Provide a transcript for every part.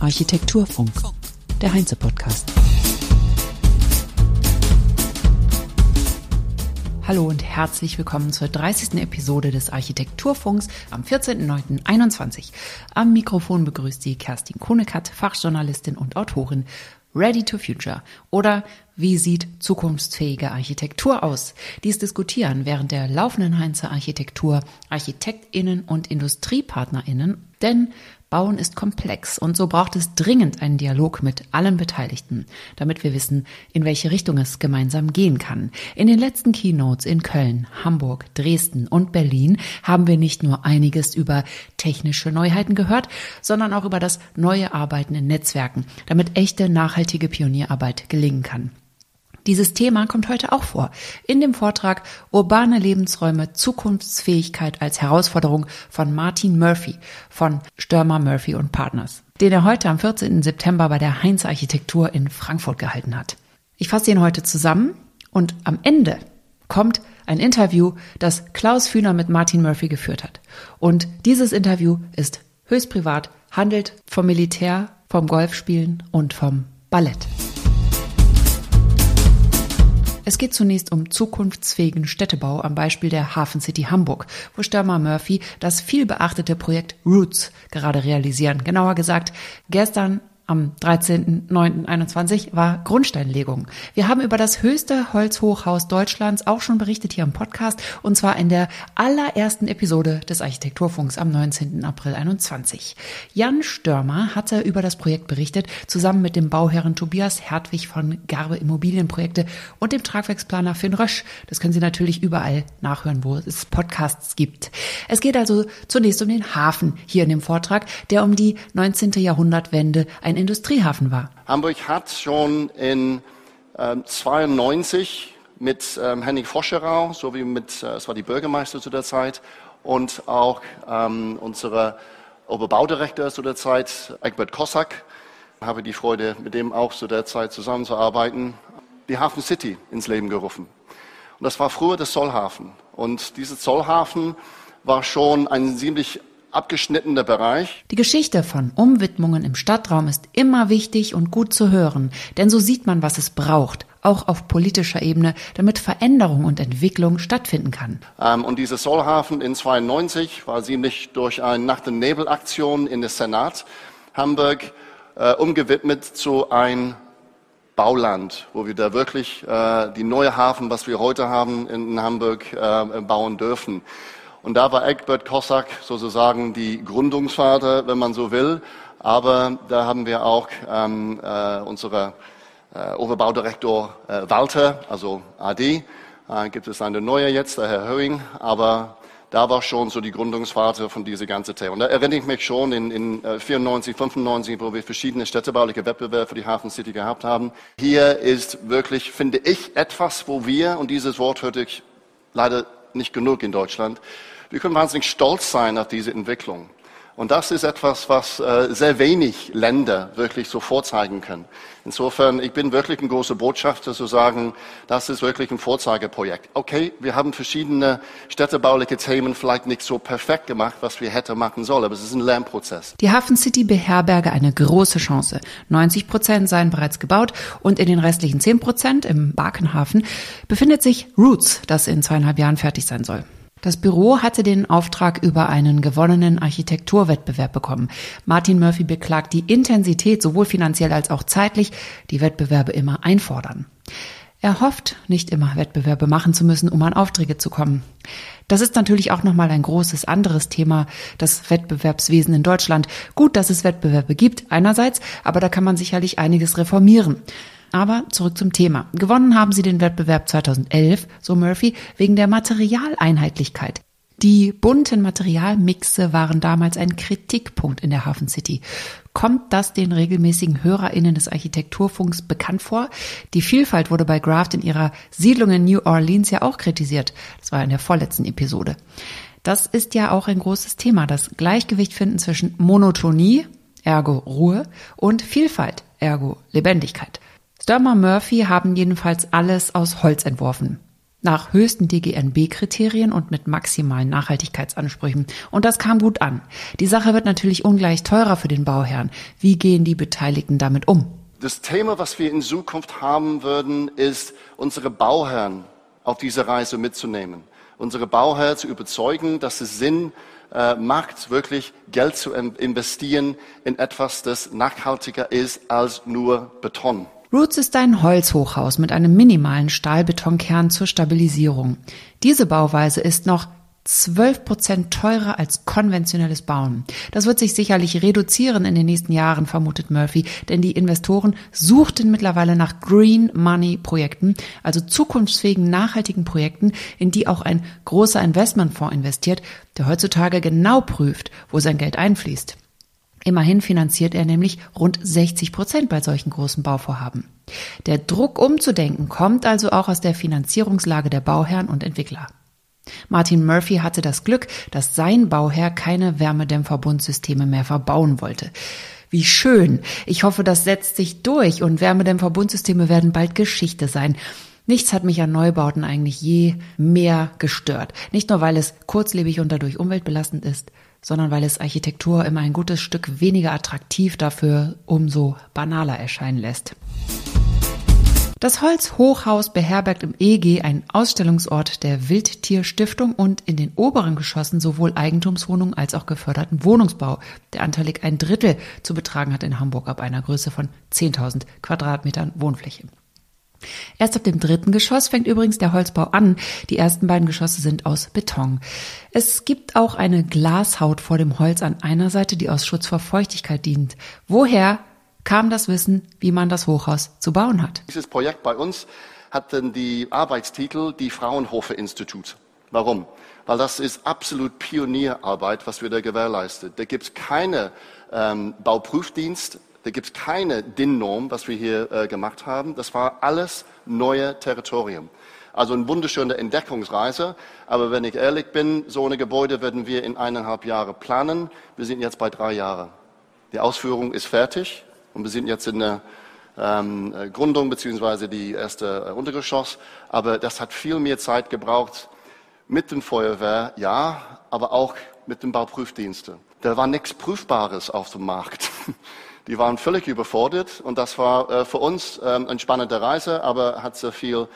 Architekturfunk. Architekturfunk, der Heinze-Podcast. Hallo und herzlich willkommen zur 30. Episode des Architekturfunks am 14.09.21. Am Mikrofon begrüßt Sie Kerstin Kunekat, Fachjournalistin und Autorin Ready to Future oder wie sieht zukunftsfähige Architektur aus? Dies diskutieren während der laufenden Heinze Architektur ArchitektInnen und IndustriepartnerInnen, denn Bauen ist komplex und so braucht es dringend einen Dialog mit allen Beteiligten, damit wir wissen, in welche Richtung es gemeinsam gehen kann. In den letzten Keynotes in Köln, Hamburg, Dresden und Berlin haben wir nicht nur einiges über technische Neuheiten gehört, sondern auch über das neue Arbeiten in Netzwerken, damit echte nachhaltige Pionierarbeit gelingen kann. Dieses Thema kommt heute auch vor. In dem Vortrag Urbane Lebensräume Zukunftsfähigkeit als Herausforderung von Martin Murphy von Störmer Murphy und Partners, den er heute am 14. September bei der Heinz Architektur in Frankfurt gehalten hat. Ich fasse ihn heute zusammen und am Ende kommt ein Interview, das Klaus Fühner mit Martin Murphy geführt hat. Und dieses Interview ist höchst privat, handelt vom Militär, vom Golfspielen und vom Ballett. Es geht zunächst um zukunftsfähigen Städtebau am Beispiel der Hafen City Hamburg, wo Stürmer Murphy das viel beachtete Projekt Roots gerade realisieren. Genauer gesagt, gestern am 13.09.21 war Grundsteinlegung. Wir haben über das höchste Holzhochhaus Deutschlands auch schon berichtet hier im Podcast und zwar in der allerersten Episode des Architekturfunks am 19. April 21. Jan Störmer hatte über das Projekt berichtet, zusammen mit dem Bauherren Tobias Hertwig von Garbe Immobilienprojekte und dem Tragwerksplaner Finn Rösch. Das können Sie natürlich überall nachhören, wo es Podcasts gibt. Es geht also zunächst um den Hafen hier in dem Vortrag, der um die 19. Jahrhundertwende ein Industriehafen war. Hamburg hat schon in ähm, 92 mit ähm, Henning Foscherau sowie mit, äh, es war die Bürgermeister zu der Zeit und auch ähm, unser Oberbaudirektor zu der Zeit, Egbert Kossack, habe die Freude, mit dem auch zu der Zeit zusammenzuarbeiten, die Hafen City ins Leben gerufen. Und das war früher der Zollhafen. Und dieser Zollhafen war schon ein ziemlich abgeschnittener Bereich. Die Geschichte von Umwidmungen im Stadtraum ist immer wichtig und gut zu hören, denn so sieht man, was es braucht, auch auf politischer Ebene, damit Veränderung und Entwicklung stattfinden kann. Ähm, und dieser Solhafen in 92 war ziemlich durch eine Nacht- und Nebel-Aktion in der Senat Hamburg äh, umgewidmet zu ein Bauland, wo wir da wirklich äh, die neue Hafen, was wir heute haben in Hamburg, äh, bauen dürfen. Und da war Egbert Kossack sozusagen die Gründungsvater, wenn man so will. Aber da haben wir auch ähm, äh, unsere äh, Oberbaudirektor äh, Walter, also AD. Äh, gibt es eine neue jetzt, der Herr Höring. Aber da war schon so die Gründungsvater von dieser ganzen Thema. Und da erinnere ich mich schon in, in äh, 94, 95, wo wir verschiedene städtebauliche Wettbewerbe für die Hafen City gehabt haben. Hier ist wirklich, finde ich, etwas, wo wir, und dieses Wort hörte ich leider nicht genug in Deutschland, wir können wahnsinnig stolz sein auf diese Entwicklung. Und das ist etwas, was äh, sehr wenig Länder wirklich so vorzeigen können. Insofern, ich bin wirklich ein großer Botschafter zu sagen, das ist wirklich ein Vorzeigeprojekt. Okay, wir haben verschiedene städtebauliche Themen vielleicht nicht so perfekt gemacht, was wir hätten machen sollen, aber es ist ein Lernprozess. Die Hafen City beherberge eine große Chance. 90 Prozent seien bereits gebaut und in den restlichen 10 Prozent im Barkenhafen befindet sich Roots, das in zweieinhalb Jahren fertig sein soll. Das Büro hatte den Auftrag über einen gewonnenen Architekturwettbewerb bekommen. Martin Murphy beklagt die Intensität sowohl finanziell als auch zeitlich, die Wettbewerbe immer einfordern. Er hofft, nicht immer Wettbewerbe machen zu müssen, um an Aufträge zu kommen. Das ist natürlich auch nochmal ein großes anderes Thema, das Wettbewerbswesen in Deutschland. Gut, dass es Wettbewerbe gibt, einerseits, aber da kann man sicherlich einiges reformieren. Aber zurück zum Thema. Gewonnen haben sie den Wettbewerb 2011, so Murphy, wegen der Materialeinheitlichkeit. Die bunten Materialmixe waren damals ein Kritikpunkt in der Hafen City. Kommt das den regelmäßigen HörerInnen des Architekturfunks bekannt vor? Die Vielfalt wurde bei Graft in ihrer Siedlung in New Orleans ja auch kritisiert. Das war in der vorletzten Episode. Das ist ja auch ein großes Thema, das Gleichgewicht finden zwischen Monotonie, ergo Ruhe, und Vielfalt, ergo Lebendigkeit. Sturmer Murphy haben jedenfalls alles aus Holz entworfen. nach höchsten DGNB-Kriterien und mit maximalen Nachhaltigkeitsansprüchen. Und das kam gut an. Die Sache wird natürlich ungleich teurer für den Bauherrn. Wie gehen die Beteiligten damit um? Das Thema, was wir in Zukunft haben würden, ist, unsere Bauherren auf diese Reise mitzunehmen. Unsere Bauherren zu überzeugen, dass es Sinn äh, macht, wirklich Geld zu investieren in etwas, das nachhaltiger ist als nur Beton. Roots ist ein Holzhochhaus mit einem minimalen Stahlbetonkern zur Stabilisierung. Diese Bauweise ist noch 12 Prozent teurer als konventionelles Bauen. Das wird sich sicherlich reduzieren in den nächsten Jahren, vermutet Murphy, denn die Investoren suchten mittlerweile nach Green Money Projekten, also zukunftsfähigen, nachhaltigen Projekten, in die auch ein großer Investmentfonds investiert, der heutzutage genau prüft, wo sein Geld einfließt. Immerhin finanziert er nämlich rund 60 Prozent bei solchen großen Bauvorhaben. Der Druck umzudenken kommt also auch aus der Finanzierungslage der Bauherren und Entwickler. Martin Murphy hatte das Glück, dass sein Bauherr keine Wärmedämmverbundsysteme mehr verbauen wollte. Wie schön. Ich hoffe, das setzt sich durch und Wärmedämmverbundsysteme werden bald Geschichte sein. Nichts hat mich an Neubauten eigentlich je mehr gestört. Nicht nur, weil es kurzlebig und dadurch umweltbelastend ist, sondern weil es Architektur immer ein gutes Stück weniger attraktiv dafür umso banaler erscheinen lässt. Das Holzhochhaus beherbergt im EG einen Ausstellungsort der Wildtierstiftung und in den oberen Geschossen sowohl Eigentumswohnungen als auch geförderten Wohnungsbau, der anteilig ein Drittel zu betragen hat in Hamburg ab einer Größe von 10.000 Quadratmetern Wohnfläche. Erst ab dem dritten Geschoss fängt übrigens der Holzbau an. Die ersten beiden Geschosse sind aus Beton. Es gibt auch eine Glashaut vor dem Holz an einer Seite, die aus Schutz vor Feuchtigkeit dient. Woher kam das Wissen, wie man das Hochhaus zu bauen hat? Dieses Projekt bei uns hat dann die Arbeitstitel die Fraunhofer Institut. Warum? Weil das ist absolut Pionierarbeit, was wir da gewährleistet. Da gibt es keine ähm, Bauprüfdienst, da gibt es keine DIN-Norm, was wir hier äh, gemacht haben. Das war alles neue Territorium. Also eine wunderschöne Entdeckungsreise. Aber wenn ich ehrlich bin, so eine Gebäude werden wir in eineinhalb Jahren planen. Wir sind jetzt bei drei Jahren. Die Ausführung ist fertig und wir sind jetzt in der ähm, äh, Gründung beziehungsweise die erste äh, Untergeschoss. Aber das hat viel mehr Zeit gebraucht mit dem Feuerwehr, ja, aber auch mit dem Bauprüfdienste. Da war nichts Prüfbares auf dem Markt. Die waren völlig überfordert und das war äh, für uns ähm, eine spannende Reise, aber hat sehr viel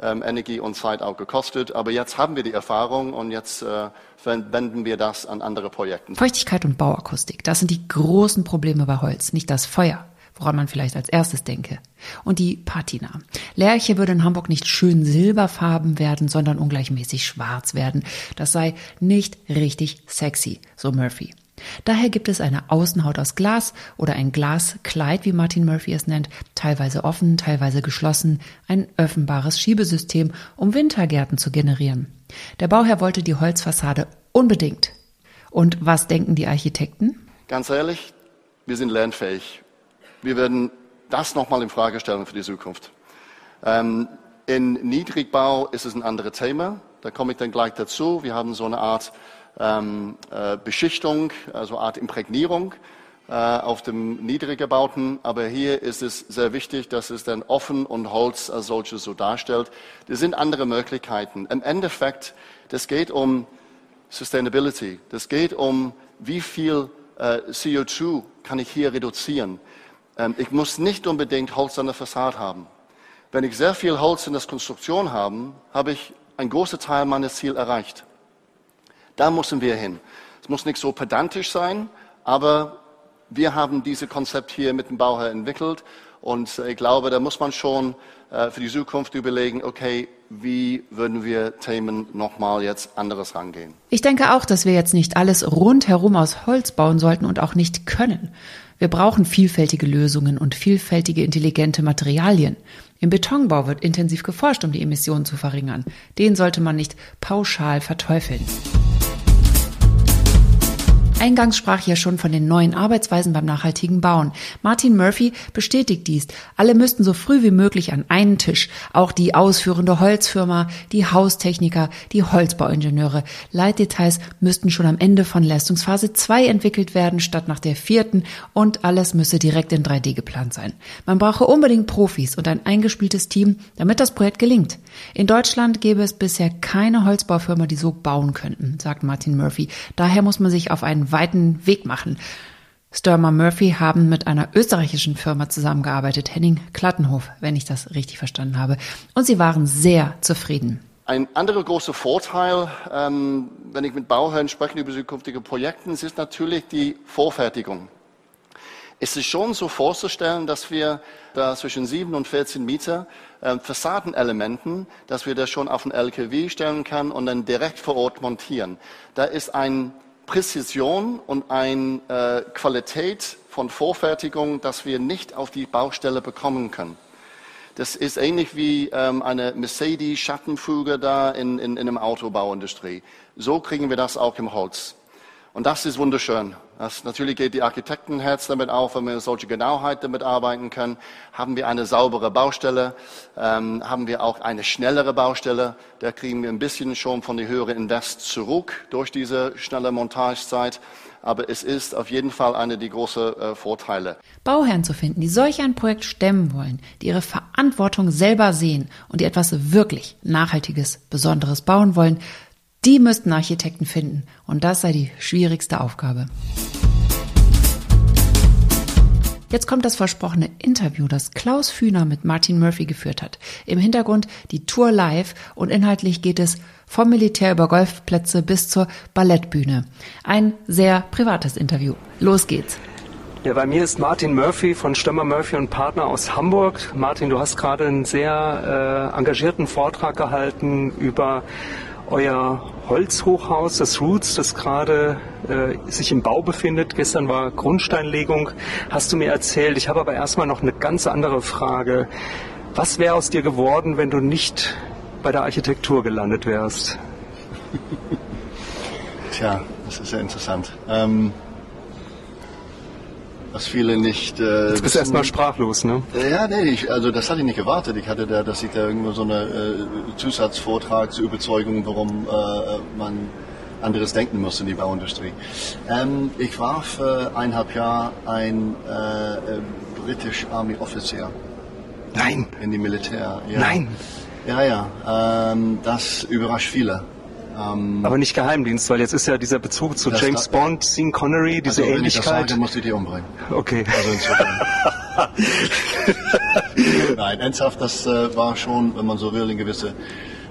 ähm, Energie und Zeit auch gekostet. Aber jetzt haben wir die Erfahrung und jetzt äh, wenden wir das an andere Projekte. Feuchtigkeit und Bauakustik, das sind die großen Probleme bei Holz, nicht das Feuer woran man vielleicht als erstes denke. Und die Patina. Lerche würde in Hamburg nicht schön silberfarben werden, sondern ungleichmäßig schwarz werden. Das sei nicht richtig sexy, so Murphy. Daher gibt es eine Außenhaut aus Glas oder ein Glaskleid, wie Martin Murphy es nennt, teilweise offen, teilweise geschlossen, ein öffnbares Schiebesystem, um Wintergärten zu generieren. Der Bauherr wollte die Holzfassade unbedingt. Und was denken die Architekten? Ganz ehrlich, wir sind lernfähig. Wir werden das nochmal in Frage stellen für die Zukunft. Ähm, in Niedrigbau ist es ein anderes Thema. Da komme ich dann gleich dazu. Wir haben so eine Art ähm, äh, Beschichtung, also Art Imprägnierung äh, auf dem Niedriggebauten. Aber hier ist es sehr wichtig, dass es dann offen und Holz als solches so darstellt. Das sind andere Möglichkeiten. Im Endeffekt, das geht um Sustainability. Das geht um, wie viel äh, CO2 kann ich hier reduzieren. Ähm, ich muss nicht unbedingt Holz an der Fassade haben. Wenn ich sehr viel Holz in der Konstruktion habe, habe ich einen großen Teil meines Ziels erreicht. Da müssen wir hin. Es muss nicht so pedantisch sein, aber wir haben dieses Konzept hier mit dem Bauherr entwickelt und ich glaube, da muss man schon äh, für die Zukunft überlegen, okay, wie würden wir Themen nochmal jetzt anderes rangehen? Ich denke auch, dass wir jetzt nicht alles rundherum aus Holz bauen sollten und auch nicht können. Wir brauchen vielfältige Lösungen und vielfältige intelligente Materialien. Im Betonbau wird intensiv geforscht, um die Emissionen zu verringern. Den sollte man nicht pauschal verteufeln. Eingangs sprach ich ja schon von den neuen Arbeitsweisen beim nachhaltigen Bauen. Martin Murphy bestätigt dies. Alle müssten so früh wie möglich an einen Tisch. Auch die ausführende Holzfirma, die Haustechniker, die Holzbauingenieure. Leitdetails müssten schon am Ende von Leistungsphase 2 entwickelt werden, statt nach der vierten. Und alles müsse direkt in 3D geplant sein. Man brauche unbedingt Profis und ein eingespieltes Team, damit das Projekt gelingt. In Deutschland gäbe es bisher keine Holzbaufirma, die so bauen könnten, sagt Martin Murphy. Daher muss man sich auf einen weiten Weg machen. Sturmer Murphy haben mit einer österreichischen Firma zusammengearbeitet, Henning Klattenhof, wenn ich das richtig verstanden habe. Und sie waren sehr zufrieden. Ein anderer großer Vorteil, ähm, wenn ich mit Bauherren spreche über zukünftige Projekte, ist natürlich die Vorfertigung. Es ist schon so vorzustellen, dass wir da zwischen 7 und 14 Meter äh, Fassadenelementen, dass wir das schon auf den LKW stellen können und dann direkt vor Ort montieren. Da ist ein Präzision und eine äh, Qualität von Vorfertigung, dass wir nicht auf die Baustelle bekommen können. Das ist ähnlich wie ähm, eine Mercedes-Schattenfuge da in, in, in der Autobauindustrie. So kriegen wir das auch im Holz. Und das ist wunderschön. Das, natürlich geht die Architektenherz damit auf, wenn wir solche Genauheit damit arbeiten können. Haben wir eine saubere Baustelle, ähm, haben wir auch eine schnellere Baustelle. Da kriegen wir ein bisschen schon von der höheren Invest zurück durch diese schnelle Montagezeit. Aber es ist auf jeden Fall einer der großen äh, Vorteile. Bauherren zu finden, die solch ein Projekt stemmen wollen, die ihre Verantwortung selber sehen und die etwas wirklich Nachhaltiges, Besonderes bauen wollen, die müssten Architekten finden und das sei die schwierigste Aufgabe. Jetzt kommt das versprochene Interview, das Klaus Fühner mit Martin Murphy geführt hat. Im Hintergrund die Tour live und inhaltlich geht es vom Militär über Golfplätze bis zur Ballettbühne. Ein sehr privates Interview. Los geht's. Ja, bei mir ist Martin Murphy von Stömmer Murphy und Partner aus Hamburg. Martin, du hast gerade einen sehr äh, engagierten Vortrag gehalten über euer Holzhochhaus, das Roots, das gerade äh, sich im Bau befindet. Gestern war Grundsteinlegung, hast du mir erzählt. Ich habe aber erstmal noch eine ganz andere Frage. Was wäre aus dir geworden, wenn du nicht bei der Architektur gelandet wärst? Tja, das ist ja interessant. Ähm was viele nicht. Äh, Jetzt bist du erstmal sprachlos, ne? Ja, nee, ich, also das hatte ich nicht gewartet. Ich hatte da, dass ich da irgendwo so eine äh, Zusatzvortrag zur Überzeugung, warum äh, man anderes denken muss in die Bauindustrie. Ähm, ich war für eineinhalb Jahre ein äh, äh British Army Officer. Nein. In die Militär. Ja. Nein. Ja, ja. Ähm, das überrascht viele. Ähm, Aber nicht Geheimdienst, weil jetzt ist ja dieser Bezug zu James Bond, Sean Connery, diese also, Ähnlichkeit. Wenn ich das sage, musst du die umbringen. Okay. Also Nein, ernsthaft, das äh, war schon, wenn man so will, eine gewisse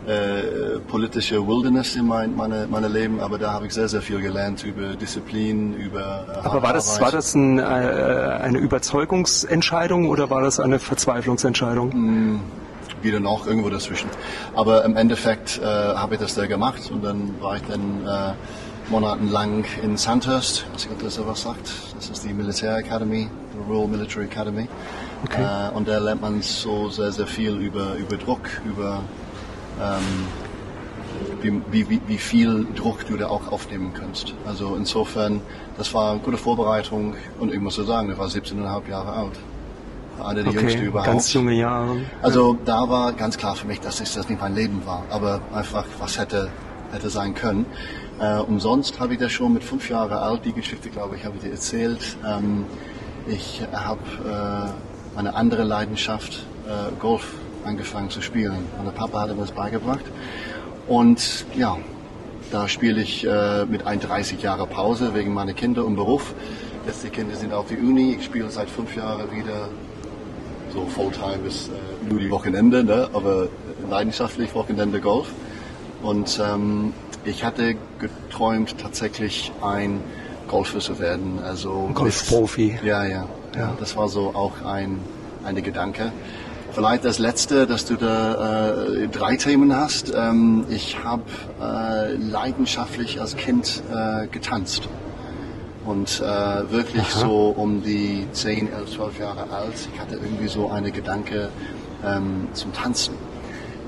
äh, politische Wilderness in mein meine, meine Leben, aber da habe ich sehr, sehr viel gelernt über Disziplin, über äh, Aber war das, war das ein, äh, eine Überzeugungsentscheidung oder war das eine Verzweiflungsentscheidung? Mm wieder noch irgendwo dazwischen. Aber im Endeffekt äh, habe ich das da gemacht und dann war ich dann äh, monatelang in Sandhurst, was ich das was sagt. Das ist die Militärakademie, die Royal Military Academy. Okay. Äh, und da lernt man so sehr, sehr viel über, über Druck, über ähm, wie, wie, wie viel Druck du da auch aufnehmen kannst. Also insofern, das war eine gute Vorbereitung und ich muss so sagen, ich war 17,5 Jahre alt einer der okay, jüngsten überhaupt. Ganz junge Jahre. Also da war ganz klar für mich, dass das nicht mein Leben war, aber einfach was hätte hätte sein können. Äh, umsonst habe ich das schon mit fünf Jahren alt, die Geschichte, glaube ich, habe ich dir erzählt. Ähm, ich habe äh, eine andere Leidenschaft, äh, Golf, angefangen zu spielen. Mein Papa hat mir das beigebracht. Und ja, da spiele ich äh, mit 31 Jahren Pause wegen meiner Kinder und Beruf. Jetzt die Kinder sind auf die Uni. Ich spiele seit fünf Jahren wieder so Fulltime ist äh, nur die Wochenende, ne? aber leidenschaftlich Wochenende Golf. Und ähm, ich hatte geträumt, tatsächlich ein Golfer zu werden. Also Golfprofi. Ja, ja, ja. Das war so auch ein eine Gedanke. Vielleicht das letzte, dass du da äh, drei Themen hast. Ähm, ich habe äh, leidenschaftlich als Kind äh, getanzt und äh, wirklich Aha. so um die 10, 11, 12 Jahre alt. Ich hatte irgendwie so eine Gedanke ähm, zum Tanzen.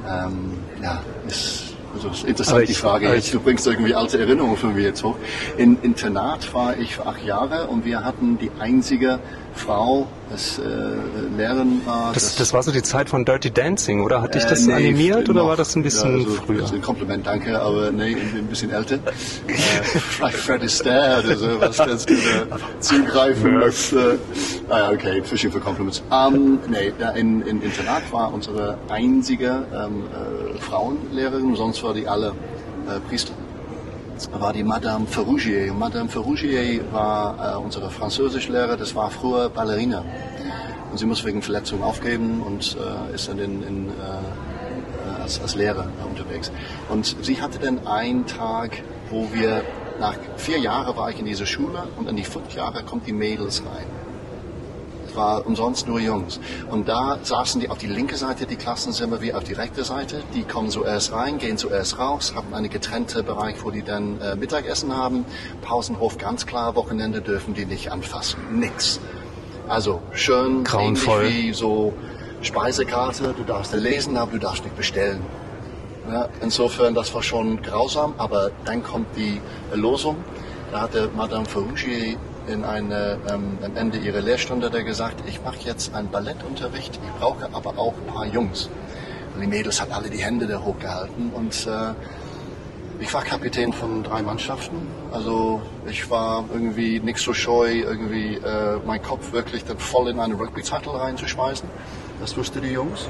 Ähm, ja, ist Also ist interessant, ich, die Frage. Ich, du bringst irgendwie alte Erinnerungen von mir jetzt hoch. In Internat war ich für acht Jahre und wir hatten die einzige Frau, das äh, Lehren war. Das, das, das, war so die Zeit von Dirty Dancing, oder? Hat dich das äh, nee, animiert oder war das ein bisschen ja, also, früher? Das ist ein Kompliment, danke, aber nee, ein bisschen älter. äh, vielleicht Fred Astaire oder so, was kannst du da zugreifen? Was, äh, ah, okay, Fishing für Compliments. Um, nee, in, in Internat war unsere einzige ähm, äh, Frauenlehrerin, sonst war die alle äh, Priester war die Madame Ferrugier. Madame Ferrugier war äh, unsere Französischlehrer, das war früher Ballerina. Und sie muss wegen Verletzung aufgeben und äh, ist dann in, in, äh, als, als Lehrer unterwegs. Und sie hatte dann einen Tag, wo wir, nach vier Jahren war ich in dieser Schule und in die fünf Jahre kommt die Mädels rein war umsonst nur Jungs. Und da saßen die auf die linke Seite die Klassenzimmer wie auf die rechte Seite. Die kommen zuerst rein, gehen zuerst raus, haben einen getrennten Bereich, wo die dann äh, Mittagessen haben. Pausenhof ganz klar, Wochenende dürfen die nicht anfassen. Nix. Also schön, Grauenvoll. wie so Speisekarte, du darfst lesen, aber du darfst nicht bestellen. Ja, insofern, das war schon grausam, aber dann kommt die Losung. Da hatte Madame Ferrugier in eine, ähm, am Ende ihrer Lehrstunde der gesagt, ich mache jetzt einen Ballettunterricht, ich brauche aber auch ein paar Jungs. Und die Mädels hat alle die Hände da hochgehalten und äh, ich war Kapitän von drei Mannschaften. Also ich war irgendwie nicht so scheu, irgendwie äh, meinen Kopf wirklich dann voll in eine Rugby-Titel reinzuschmeißen. Das wussten die Jungs.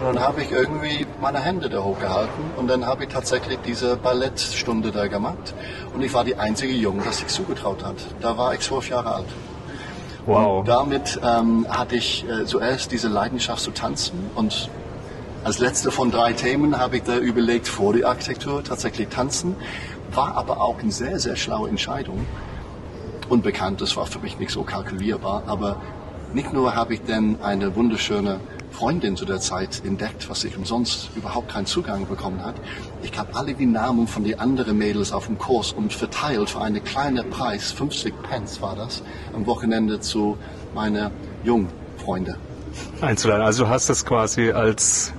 Und dann habe ich irgendwie meine Hände da hochgehalten und dann habe ich tatsächlich diese Ballettstunde da gemacht. Und ich war die einzige Junge, das sich zugetraut hat. Da war ich zwölf Jahre alt. Wow. Und damit ähm, hatte ich äh, zuerst diese Leidenschaft zu tanzen und als letzte von drei Themen habe ich da überlegt, vor die Architektur tatsächlich tanzen. War aber auch eine sehr, sehr schlaue Entscheidung. Unbekannt, das war für mich nicht so kalkulierbar, aber nicht nur habe ich dann eine wunderschöne Freundin zu der Zeit entdeckt, was ich umsonst überhaupt keinen Zugang bekommen hat. Ich habe alle die Namen von den anderen Mädels auf dem Kurs und verteilt für einen kleinen Preis, 50 Pence war das, am Wochenende zu meinen Jungfreunde. Einzuladen. Also du hast das quasi als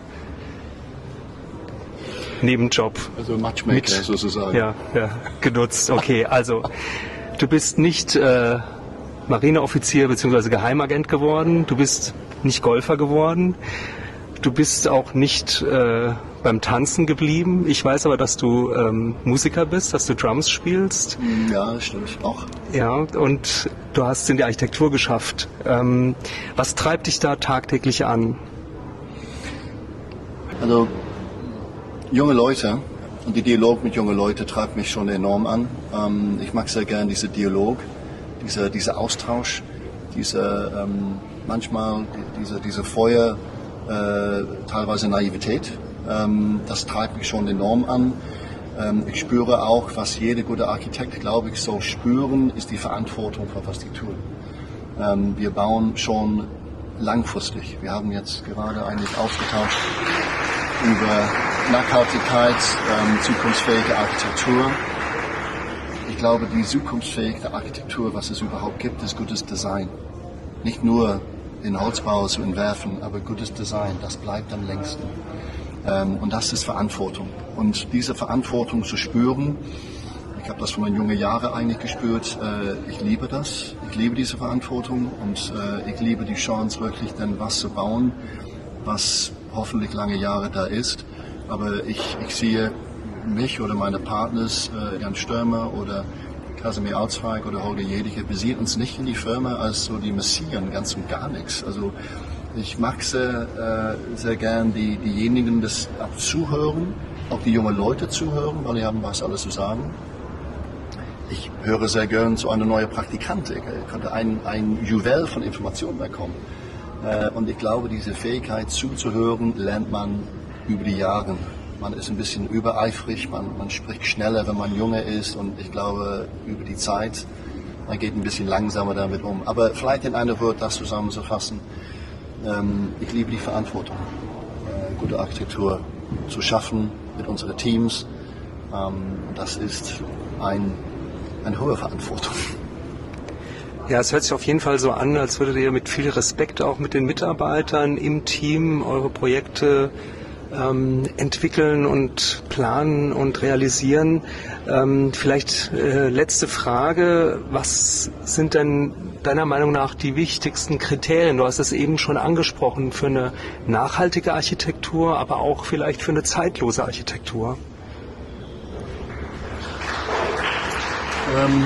Nebenjob. Also Matchmaker mit, sozusagen. Ja, ja, genutzt. Okay, also du bist nicht äh, Marineoffizier bzw. Geheimagent geworden. Du bist nicht Golfer geworden. Du bist auch nicht äh, beim Tanzen geblieben. Ich weiß aber, dass du ähm, Musiker bist, dass du Drums spielst. Ja, stimmt auch. Ja, und du hast es in die Architektur geschafft. Ähm, was treibt dich da tagtäglich an? Also junge Leute und die Dialog mit jungen Leuten treibt mich schon enorm an. Ähm, ich mag sehr gern diesen Dialog, dieser, dieser Austausch, diese ähm, manchmal diese, diese Feuer, äh, teilweise Naivität. Ähm, das treibt mich schon enorm an. Ähm, ich spüre auch, was jeder gute Architekt, glaube ich, so spüren, ist die Verantwortung für was die tun. Ähm, wir bauen schon langfristig. Wir haben jetzt gerade eigentlich ausgetauscht über Nachhaltigkeit, ähm, zukunftsfähige Architektur. Ich glaube, die zukunftsfähige Architektur, was es überhaupt gibt, ist gutes Design. Nicht nur in Holzbau zu entwerfen, aber gutes Design, das bleibt am längsten. Ähm, und das ist Verantwortung. Und diese Verantwortung zu spüren, ich habe das von meinen jungen Jahren eigentlich gespürt, äh, ich liebe das, ich liebe diese Verantwortung und äh, ich liebe die Chance, wirklich dann was zu bauen, was hoffentlich lange Jahre da ist. Aber ich, ich sehe mich oder meine Partners, äh, Jan Stürmer oder Kasimir Alzweig oder Holger Jedicke, wir sehen uns nicht in die Firma als so die Messieren, ganz und gar nichts. Also ich mag sehr, äh, sehr gern die, diejenigen, das zuhören, auch die jungen Leute zuhören, weil die haben was alles zu sagen. Ich höre sehr gern zu einer neuen Praktikantin. Könnte ein, ein Juwel von Informationen bekommen. Äh, und ich glaube, diese Fähigkeit zuzuhören, lernt man über die Jahre man ist ein bisschen übereifrig, man, man spricht schneller, wenn man junge ist und ich glaube, über die Zeit, man geht ein bisschen langsamer damit um. Aber vielleicht in einem Wort das zusammenzufassen, ähm, ich liebe die Verantwortung, äh, gute Architektur zu schaffen mit unseren Teams. Ähm, das ist ein, eine hohe Verantwortung. Ja, es hört sich auf jeden Fall so an, als würdet ihr mit viel Respekt auch mit den Mitarbeitern im Team eure Projekte ähm, entwickeln und planen und realisieren. Ähm, vielleicht äh, letzte Frage, was sind denn deiner Meinung nach die wichtigsten Kriterien? Du hast es eben schon angesprochen für eine nachhaltige Architektur, aber auch vielleicht für eine zeitlose Architektur. Ähm,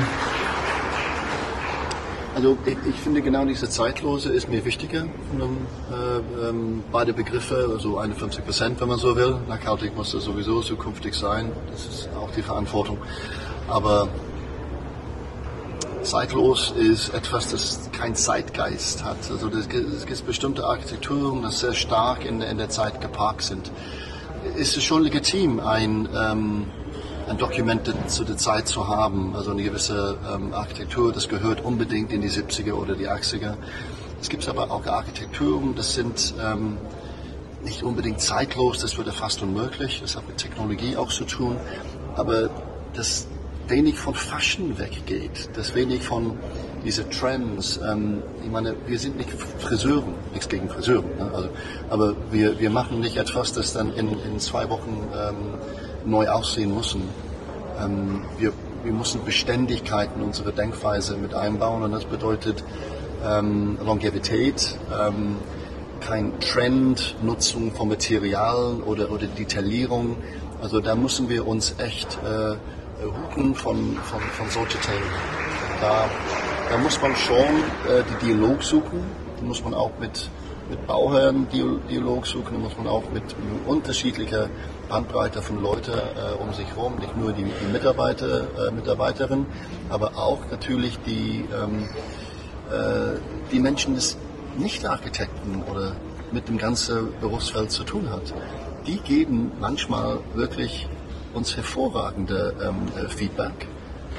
also ich, ich, finde genau diese Zeitlose ist mir wichtiger. Äh, ähm, beide Begriffe, also 51 Prozent, wenn man so will. Nachhaltig muss es sowieso zukünftig sein. Das ist auch die Verantwortung. Aber zeitlos ist etwas, das keinen Zeitgeist hat. Also es gibt bestimmte Architekturen, die sehr stark in, in der Zeit geparkt sind. Ist es schon legitim, ein ähm, ein Dokument zu der Zeit zu haben, also eine gewisse ähm, Architektur, das gehört unbedingt in die 70er oder die 80er. Es gibt aber auch Architekturen, das sind ähm, nicht unbedingt zeitlos, das würde fast unmöglich, das hat mit Technologie auch zu tun, aber das wenig von Fashion weggeht, das wenig von diese Trends. Ähm, ich meine, wir sind nicht Friseuren, nichts gegen Friseuren, ne? also, aber wir, wir machen nicht etwas, das dann in, in zwei Wochen ähm, neu aussehen müssen. Ähm, wir, wir müssen Beständigkeit in unsere Denkweise mit einbauen und das bedeutet ähm, Longevität, ähm, kein Trend, Nutzung von Materialien oder, oder Detaillierung. Also da müssen wir uns echt äh, huten von, von, von solchen Themen. Da, da muss man schon äh, die Dialog suchen, da muss man auch mit, mit Bauherren Dialog suchen, da muss man auch mit, mit unterschiedlicher Bandbreite von Leuten äh, um sich herum, nicht nur die, die Mitarbeiter, äh, Mitarbeiterinnen, aber auch natürlich die, ähm, äh, die Menschen, die nicht Architekten oder mit dem ganzen Berufsfeld zu tun hat. Die geben manchmal wirklich uns hervorragende ähm, äh, Feedback,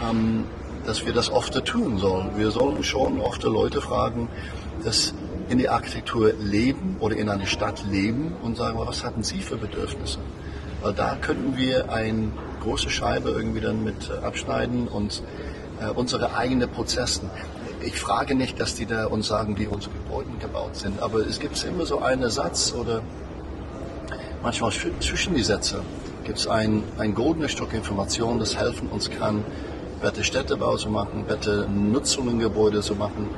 ähm, dass wir das oft tun sollen. Wir sollen schon oft Leute fragen, dass in der Architektur leben oder in einer Stadt leben und sagen, was hatten Sie für Bedürfnisse? Weil da könnten wir eine große Scheibe irgendwie dann mit äh, abschneiden und äh, unsere eigenen Prozessen. Ich frage nicht, dass die da uns sagen, wie unsere Gebäude gebaut sind, aber es gibt immer so einen Satz oder manchmal zwischen die Sätze gibt es ein, ein goldenes Stück Information, das helfen uns kann, bessere Städtebau zu machen, bessere Nutzungen Gebäude zu machen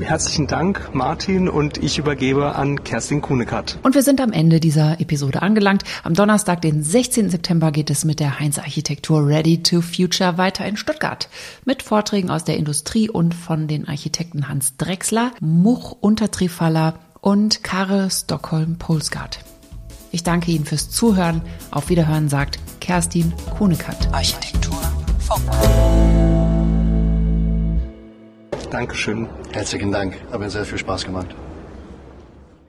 Herzlichen Dank, Martin, und ich übergebe an Kerstin Kunekat. Und wir sind am Ende dieser Episode angelangt. Am Donnerstag, den 16. September, geht es mit der Heinz Architektur Ready to Future weiter in Stuttgart. Mit Vorträgen aus der Industrie und von den Architekten Hans Drexler, Much Untertrifaller und Karre Stockholm-Polsgard. Ich danke Ihnen fürs Zuhören. Auf Wiederhören sagt Kerstin Kunekat. Architektur Funk. Dankeschön. Herzlichen Dank. Hat mir sehr viel Spaß gemacht.